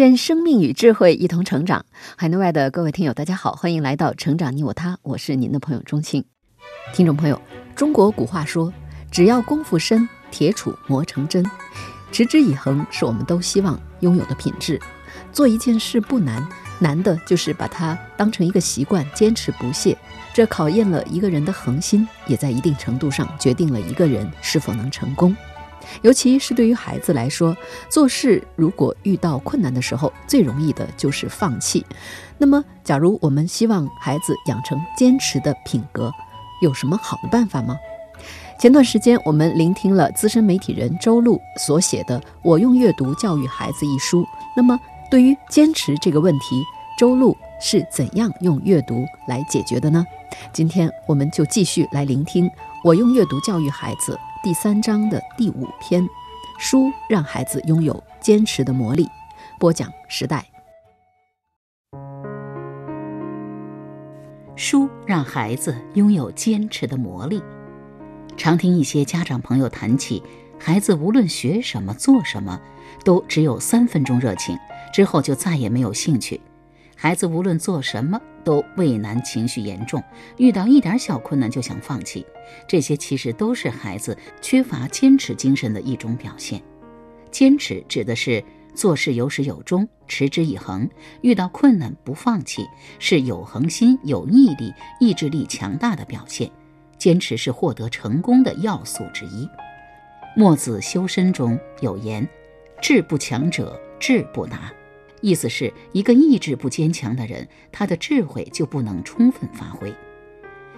愿生命与智慧一同成长。海内外的各位听友，大家好，欢迎来到《成长你我他》，我是您的朋友钟庆。听众朋友，中国古话说：“只要功夫深，铁杵磨成针。”持之以恒是我们都希望拥有的品质。做一件事不难，难的就是把它当成一个习惯，坚持不懈。这考验了一个人的恒心，也在一定程度上决定了一个人是否能成功。尤其是对于孩子来说，做事如果遇到困难的时候，最容易的就是放弃。那么，假如我们希望孩子养成坚持的品格，有什么好的办法吗？前段时间，我们聆听了资深媒体人周璐所写的《我用阅读教育孩子》一书。那么，对于坚持这个问题，周璐是怎样用阅读来解决的呢？今天，我们就继续来聆听《我用阅读教育孩子》。第三章的第五篇，书让孩子拥有坚持的魔力。播讲时代。书让孩子拥有坚持的魔力。常听一些家长朋友谈起，孩子无论学什么、做什么，都只有三分钟热情，之后就再也没有兴趣。孩子无论做什么都畏难，情绪严重，遇到一点小困难就想放弃。这些其实都是孩子缺乏坚持精神的一种表现。坚持指的是做事有始有终，持之以恒，遇到困难不放弃，是有恒心、有毅力、意志力强大的表现。坚持是获得成功的要素之一。墨子修身中有言：“志不强者志不达。”意思是一个意志不坚强的人，他的智慧就不能充分发挥。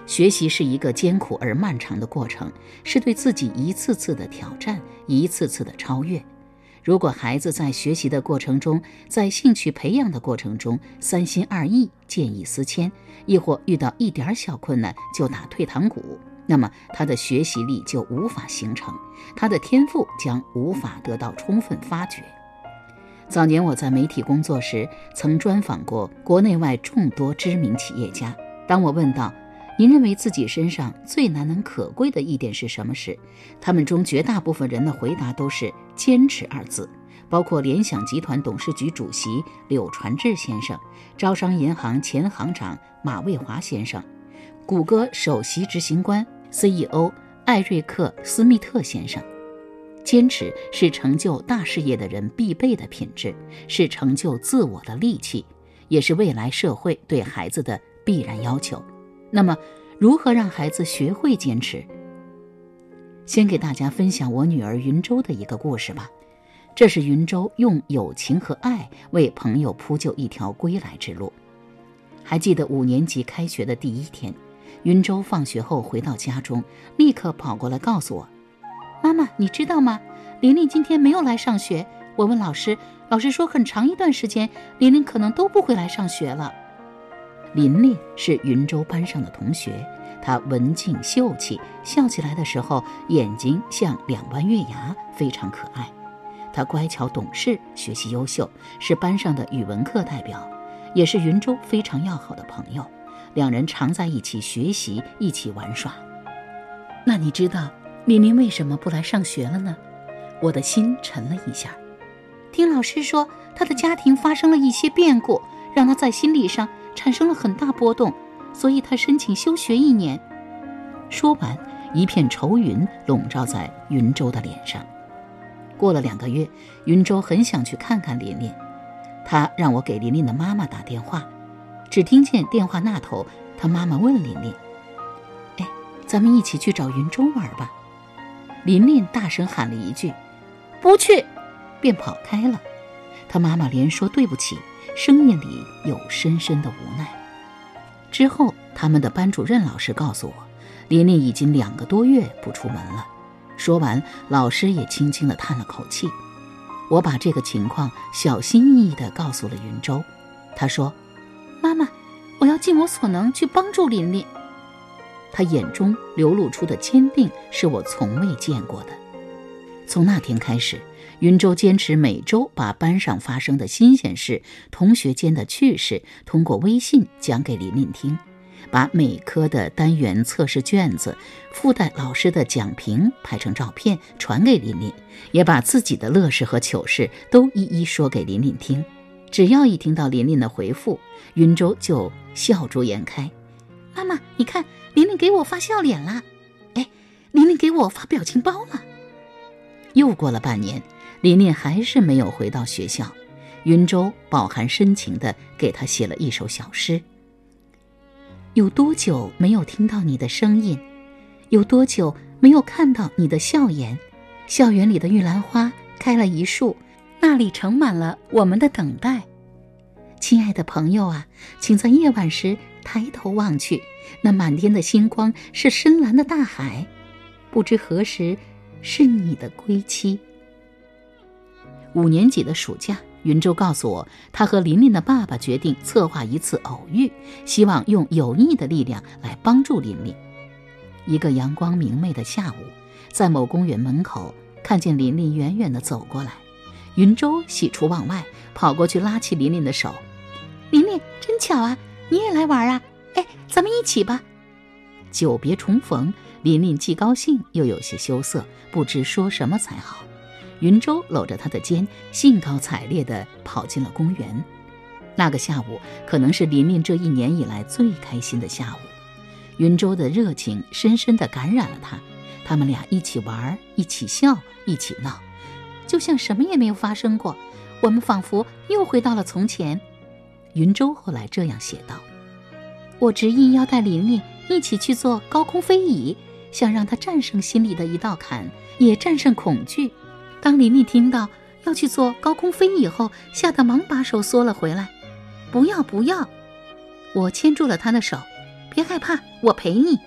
学习是一个艰苦而漫长的过程，是对自己一次次的挑战，一次次的超越。如果孩子在学习的过程中，在兴趣培养的过程中三心二意、见异思迁，亦或遇到一点小困难就打退堂鼓，那么他的学习力就无法形成，他的天赋将无法得到充分发掘。早年我在媒体工作时，曾专访过国内外众多知名企业家。当我问到您认为自己身上最难能可贵的一点是什么时，他们中绝大部分人的回答都是“坚持”二字。包括联想集团董事局主席柳传志先生、招商银行前行长马卫华先生、谷歌首席执行官 CEO 艾瑞克斯密特先生。坚持是成就大事业的人必备的品质，是成就自我的利器，也是未来社会对孩子的必然要求。那么，如何让孩子学会坚持？先给大家分享我女儿云州的一个故事吧。这是云州用友情和爱为朋友铺就一条归来之路。还记得五年级开学的第一天，云州放学后回到家中，立刻跑过来告诉我。妈妈，你知道吗？琳琳今天没有来上学。我问老师，老师说很长一段时间，琳琳可能都不会来上学了。琳琳是云州班上的同学，她文静秀气，笑起来的时候眼睛像两弯月牙，非常可爱。她乖巧懂事，学习优秀，是班上的语文课代表，也是云州非常要好的朋友。两人常在一起学习，一起玩耍。那你知道？琳琳为什么不来上学了呢？我的心沉了一下。听老师说，她的家庭发生了一些变故，让她在心理上产生了很大波动，所以她申请休学一年。说完，一片愁云笼罩在云州的脸上。过了两个月，云州很想去看看琳琳，他让我给琳琳的妈妈打电话。只听见电话那头，他妈妈问琳琳：“哎，咱们一起去找云州玩吧？”琳琳大声喊了一句：“不去！”便跑开了。他妈妈连说对不起，声音里有深深的无奈。之后，他们的班主任老师告诉我，琳琳已经两个多月不出门了。说完，老师也轻轻地叹了口气。我把这个情况小心翼翼地告诉了云州。他说：“妈妈，我要尽我所能去帮助琳琳。”他眼中流露出的坚定是我从未见过的。从那天开始，云州坚持每周把班上发生的新鲜事、同学间的趣事通过微信讲给琳琳听。把每科的单元测试卷子附带老师的讲评拍成照片传给琳琳，也把自己的乐事和糗事都一一说给琳琳听。只要一听到琳琳的回复，云州就笑逐颜开。妈妈，你看，琳琳给我发笑脸了。哎，琳琳给我发表情包了。又过了半年，琳琳还是没有回到学校。云州饱含深情地给她写了一首小诗。有多久没有听到你的声音？有多久没有看到你的笑颜？校园里的玉兰花开了一树，那里盛满了我们的等待。亲爱的朋友啊，请在夜晚时抬头望去，那满天的星光是深蓝的大海。不知何时是你的归期。五年级的暑假。云州告诉我，他和琳琳的爸爸决定策划一次偶遇，希望用友谊的力量来帮助琳琳。一个阳光明媚的下午，在某公园门口，看见琳琳远远地走过来，云州喜出望外，跑过去拉起琳琳的手：“琳琳，真巧啊，你也来玩啊？哎，咱们一起吧。”久别重逢，琳琳既高兴又有些羞涩，不知说什么才好。云舟搂着她的肩，兴高采烈地跑进了公园。那个下午可能是琳琳这一年以来最开心的下午。云舟的热情深深地感染了她，他们俩一起玩，一起笑，一起闹，就像什么也没有发生过。我们仿佛又回到了从前。云舟后来这样写道：“我执意要带琳琳一起去做高空飞椅，想让她战胜心里的一道坎，也战胜恐惧。”当琳琳听到要去做高空飞椅后，吓得忙把手缩了回来。不要不要！我牵住了她的手，别害怕，我陪你。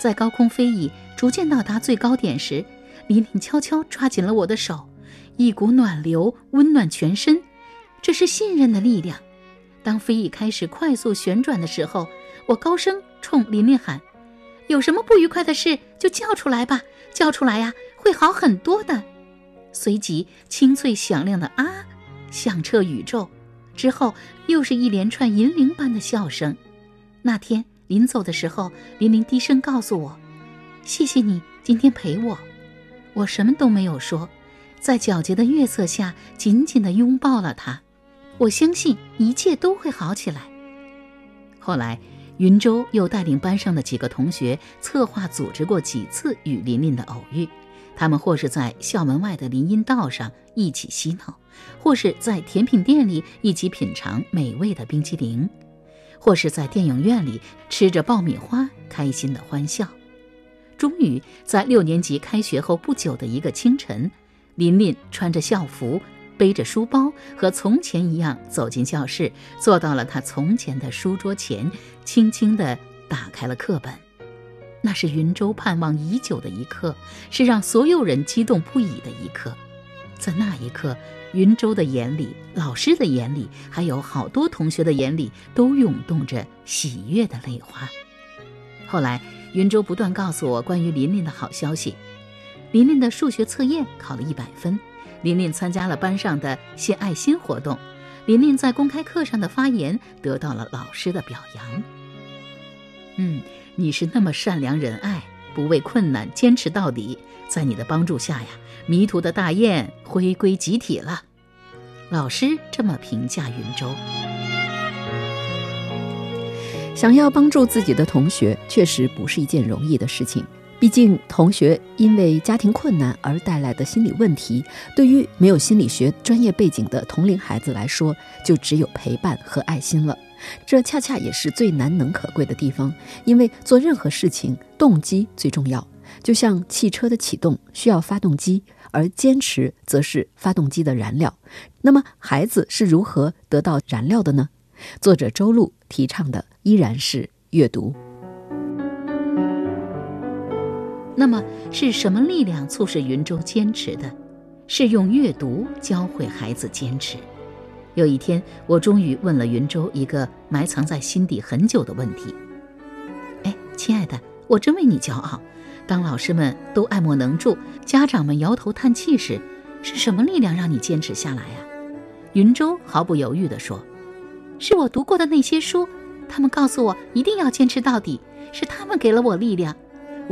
在高空飞椅逐渐到达最高点时，琳琳悄悄抓紧了我的手，一股暖流温暖全身。这是信任的力量。当飞翼开始快速旋转的时候，我高声冲琳琳喊：“有什么不愉快的事就叫出来吧，叫出来呀，会好很多的。”随即，清脆响亮的“啊”响彻宇宙，之后又是一连串银铃般的笑声。那天临走的时候，琳琳低声告诉我：“谢谢你今天陪我。”我什么都没有说，在皎洁的月色下紧紧地拥抱了她。我相信一切都会好起来。后来，云州又带领班上的几个同学策划组织过几次与琳琳的偶遇。他们或是在校门外的林荫道上一起嬉闹，或是在甜品店里一起品尝美味的冰淇淋，或是在电影院里吃着爆米花，开心的欢笑。终于，在六年级开学后不久的一个清晨，琳琳穿着校服，背着书包，和从前一样走进教室，坐到了他从前的书桌前，轻轻地打开了课本。那是云州盼望已久的一刻，是让所有人激动不已的一刻。在那一刻，云州的眼里、老师的眼里，还有好多同学的眼里，都涌动着喜悦的泪花。后来，云州不断告诉我关于琳琳的好消息：琳琳的数学测验考了一百分，琳琳参加了班上的献爱心活动，琳琳在公开课上的发言得到了老师的表扬。嗯。你是那么善良仁爱，不畏困难，坚持到底。在你的帮助下呀，迷途的大雁回归集体了。老师这么评价云州。想要帮助自己的同学，确实不是一件容易的事情。毕竟，同学因为家庭困难而带来的心理问题，对于没有心理学专业背景的同龄孩子来说，就只有陪伴和爱心了。这恰恰也是最难能可贵的地方，因为做任何事情，动机最重要。就像汽车的启动需要发动机，而坚持则是发动机的燃料。那么，孩子是如何得到燃料的呢？作者周璐提倡的依然是阅读。那么，是什么力量促使云州坚持的？是用阅读教会孩子坚持。有一天，我终于问了云州一个埋藏在心底很久的问题：“哎，亲爱的，我真为你骄傲。当老师们都爱莫能助，家长们摇头叹气时，是什么力量让你坚持下来呀？”云州毫不犹豫地说：“是我读过的那些书，他们告诉我一定要坚持到底，是他们给了我力量。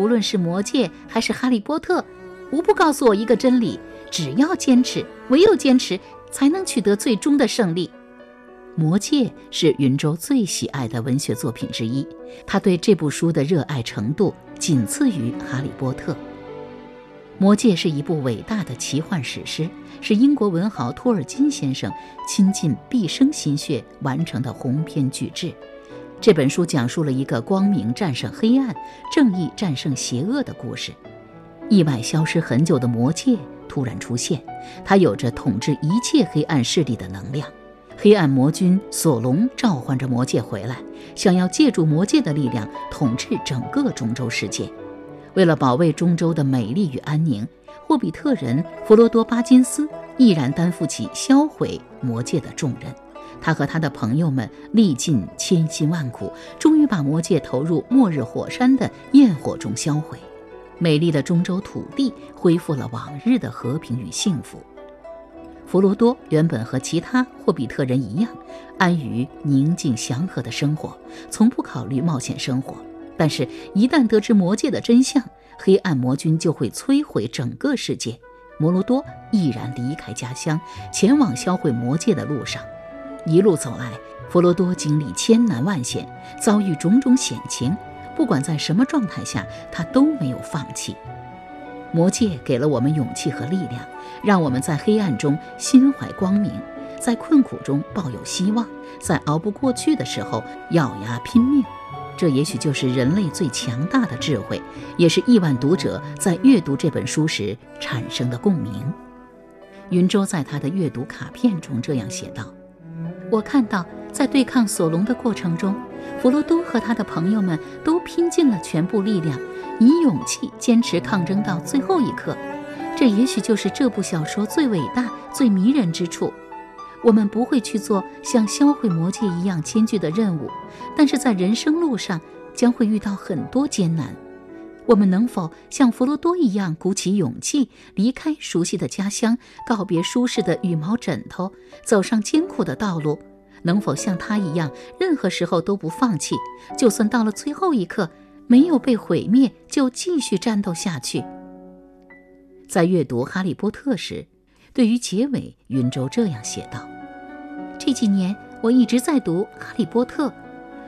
无论是魔戒还是哈利波特，无不告诉我一个真理：只要坚持，唯有坚持。”才能取得最终的胜利。《魔戒》是云州最喜爱的文学作品之一，他对这部书的热爱程度仅次于《哈利波特》。《魔戒》是一部伟大的奇幻史诗，是英国文豪托尔金先生倾尽毕生心血完成的鸿篇巨制。这本书讲述了一个光明战胜黑暗、正义战胜邪恶的故事。意外消失很久的魔戒。突然出现，它有着统治一切黑暗势力的能量。黑暗魔君索隆召唤着魔戒回来，想要借助魔戒的力量统治整个中州世界。为了保卫中州的美丽与安宁，霍比特人弗罗多·巴金斯毅然担负起销毁魔戒的重任。他和他的朋友们历尽千辛万苦，终于把魔戒投入末日火山的焰火中销毁。美丽的中州土地恢复了往日的和平与幸福。弗罗多原本和其他霍比特人一样，安于宁静祥和的生活，从不考虑冒险生活。但是，一旦得知魔界的真相，黑暗魔君就会摧毁整个世界。摩罗多毅然离开家乡，前往销毁魔界的路上。一路走来，弗罗多经历千难万险，遭遇种种险情。不管在什么状态下，他都没有放弃。魔戒给了我们勇气和力量，让我们在黑暗中心怀光明，在困苦中抱有希望，在熬不过去的时候咬牙拼命。这也许就是人类最强大的智慧，也是亿万读者在阅读这本书时产生的共鸣。云州在他的阅读卡片中这样写道：“我看到，在对抗索隆的过程中。”弗罗多和他的朋友们都拼尽了全部力量，以勇气坚持抗争到最后一刻。这也许就是这部小说最伟大、最迷人之处。我们不会去做像销毁魔戒一样艰巨的任务，但是在人生路上将会遇到很多艰难。我们能否像弗罗多一样鼓起勇气，离开熟悉的家乡，告别舒适的羽毛枕头，走上艰苦的道路？能否像他一样，任何时候都不放弃？就算到了最后一刻，没有被毁灭，就继续战斗下去。在阅读《哈利波特》时，对于结尾，云州这样写道：“这几年我一直在读《哈利波特》，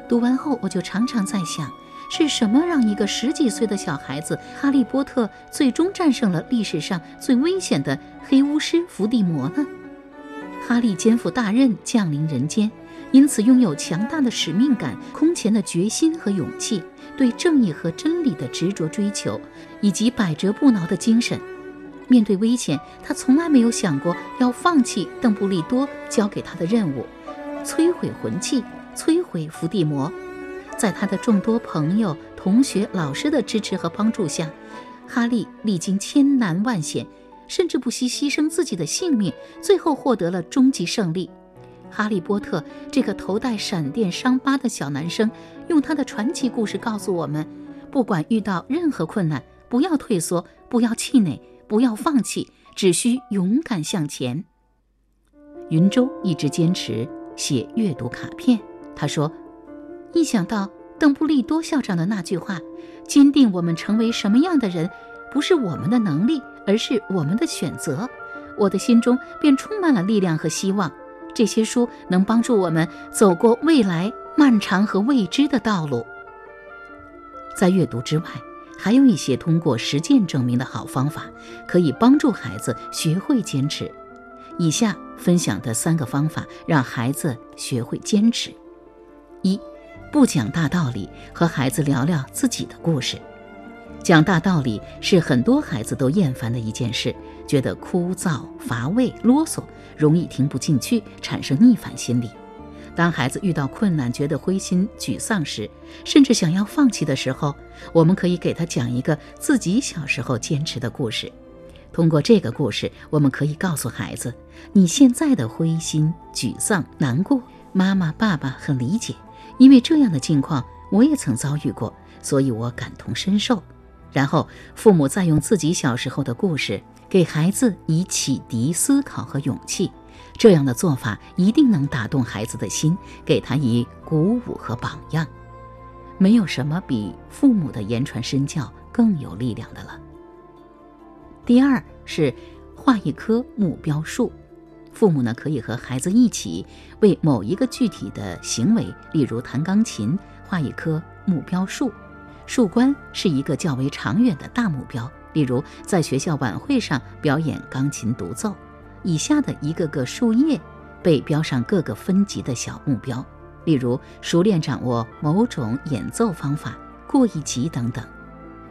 读完后我就常常在想，是什么让一个十几岁的小孩子哈利波特最终战胜了历史上最危险的黑巫师伏地魔呢？”哈利肩负大任降临人间，因此拥有强大的使命感、空前的决心和勇气，对正义和真理的执着追求，以及百折不挠的精神。面对危险，他从来没有想过要放弃邓布利多交给他的任务——摧毁魂器、摧毁伏地魔。在他的众多朋友、同学、老师的支持和帮助下，哈利历经千难万险。甚至不惜牺牲自己的性命，最后获得了终极胜利。哈利波特这个头戴闪电伤疤的小男生，用他的传奇故事告诉我们：不管遇到任何困难，不要退缩，不要气馁，不要放弃，只需勇敢向前。云州一直坚持写阅读卡片。他说：“一想到邓布利多校长的那句话，坚定我们成为什么样的人，不是我们的能力。”而是我们的选择，我的心中便充满了力量和希望。这些书能帮助我们走过未来漫长和未知的道路。在阅读之外，还有一些通过实践证明的好方法，可以帮助孩子学会坚持。以下分享的三个方法，让孩子学会坚持：一，不讲大道理，和孩子聊聊自己的故事。讲大道理是很多孩子都厌烦的一件事，觉得枯燥乏味、啰嗦，容易听不进去，产生逆反心理。当孩子遇到困难、觉得灰心沮丧时，甚至想要放弃的时候，我们可以给他讲一个自己小时候坚持的故事。通过这个故事，我们可以告诉孩子，你现在的灰心、沮丧、难过，妈妈、爸爸很理解，因为这样的境况我也曾遭遇过，所以我感同身受。然后，父母再用自己小时候的故事给孩子以启迪、思考和勇气，这样的做法一定能打动孩子的心，给他以鼓舞和榜样。没有什么比父母的言传身教更有力量的了。第二是画一棵目标树，父母呢可以和孩子一起为某一个具体的行为，例如弹钢琴，画一棵目标树。树冠是一个较为长远的大目标，例如在学校晚会上表演钢琴独奏，以下的一个个树叶被标上各个分级的小目标，例如熟练掌握某种演奏方法，过一级等等，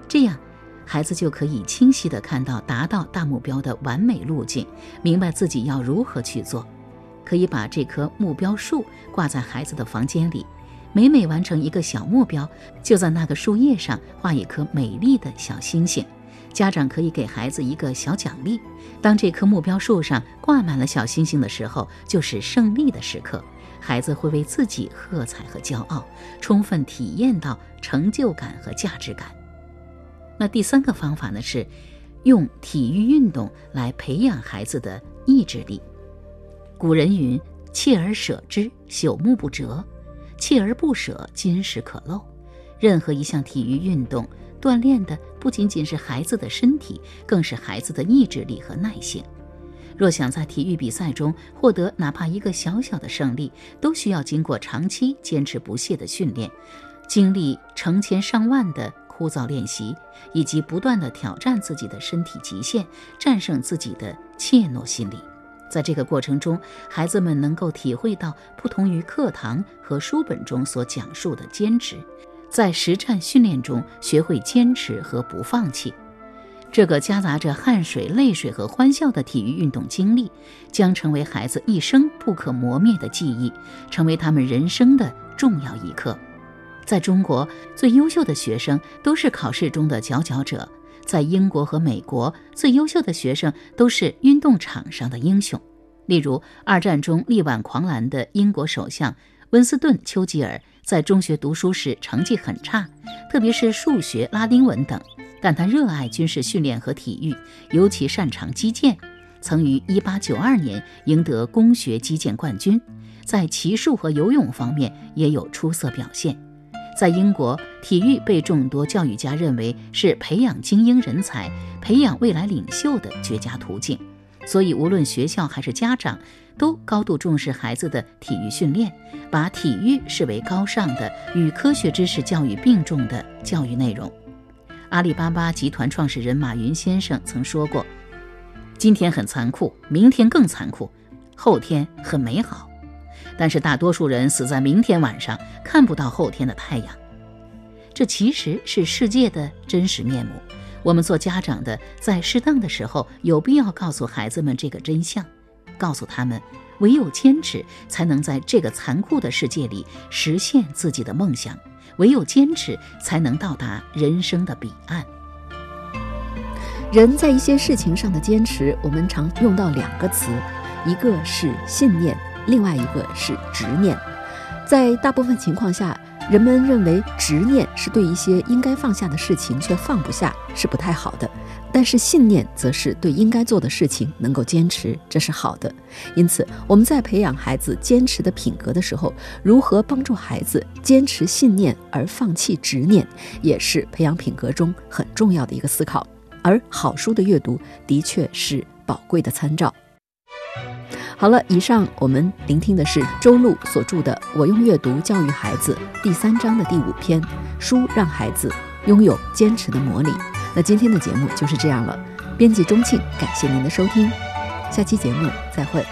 这样。孩子就可以清晰地看到达到大目标的完美路径，明白自己要如何去做。可以把这棵目标树挂在孩子的房间里，每每完成一个小目标，就在那个树叶上画一颗美丽的小星星。家长可以给孩子一个小奖励，当这棵目标树上挂满了小星星的时候，就是胜利的时刻。孩子会为自己喝彩和骄傲，充分体验到成就感和价值感。那第三个方法呢，是用体育运动来培养孩子的意志力。古人云：“锲而舍之，朽木不折；锲而不舍，金石可镂。”任何一项体育运动锻炼的不仅仅是孩子的身体，更是孩子的意志力和耐性。若想在体育比赛中获得哪怕一个小小的胜利，都需要经过长期坚持不懈的训练，经历成千上万的。枯燥练习，以及不断的挑战自己的身体极限，战胜自己的怯懦心理。在这个过程中，孩子们能够体会到不同于课堂和书本中所讲述的坚持，在实战训练中学会坚持和不放弃。这个夹杂着汗水、泪水和欢笑的体育运动经历，将成为孩子一生不可磨灭的记忆，成为他们人生的重要一课。在中国，最优秀的学生都是考试中的佼佼者；在英国和美国，最优秀的学生都是运动场上的英雄。例如，二战中力挽狂澜的英国首相温斯顿·丘吉尔，在中学读书时成绩很差，特别是数学、拉丁文等，但他热爱军事训练和体育，尤其擅长击剑，曾于1892年赢得工学击剑冠军，在骑术和游泳方面也有出色表现。在英国，体育被众多教育家认为是培养精英人才、培养未来领袖的绝佳途径，所以无论学校还是家长都高度重视孩子的体育训练，把体育视为高尚的与科学知识教育并重的教育内容。阿里巴巴集团创始人马云先生曾说过：“今天很残酷，明天更残酷，后天很美好。”但是大多数人死在明天晚上，看不到后天的太阳。这其实是世界的真实面目。我们做家长的，在适当的时候，有必要告诉孩子们这个真相，告诉他们，唯有坚持，才能在这个残酷的世界里实现自己的梦想；唯有坚持，才能到达人生的彼岸。人在一些事情上的坚持，我们常用到两个词，一个是信念。另外一个是执念，在大部分情况下，人们认为执念是对一些应该放下的事情却放不下，是不太好的；但是信念则是对应该做的事情能够坚持，这是好的。因此，我们在培养孩子坚持的品格的时候，如何帮助孩子坚持信念而放弃执念，也是培养品格中很重要的一个思考。而好书的阅读的确是宝贵的参照。好了，以上我们聆听的是周璐所著的《我用阅读教育孩子》第三章的第五篇，书让孩子拥有坚持的魔力。那今天的节目就是这样了，编辑钟庆，感谢您的收听，下期节目再会。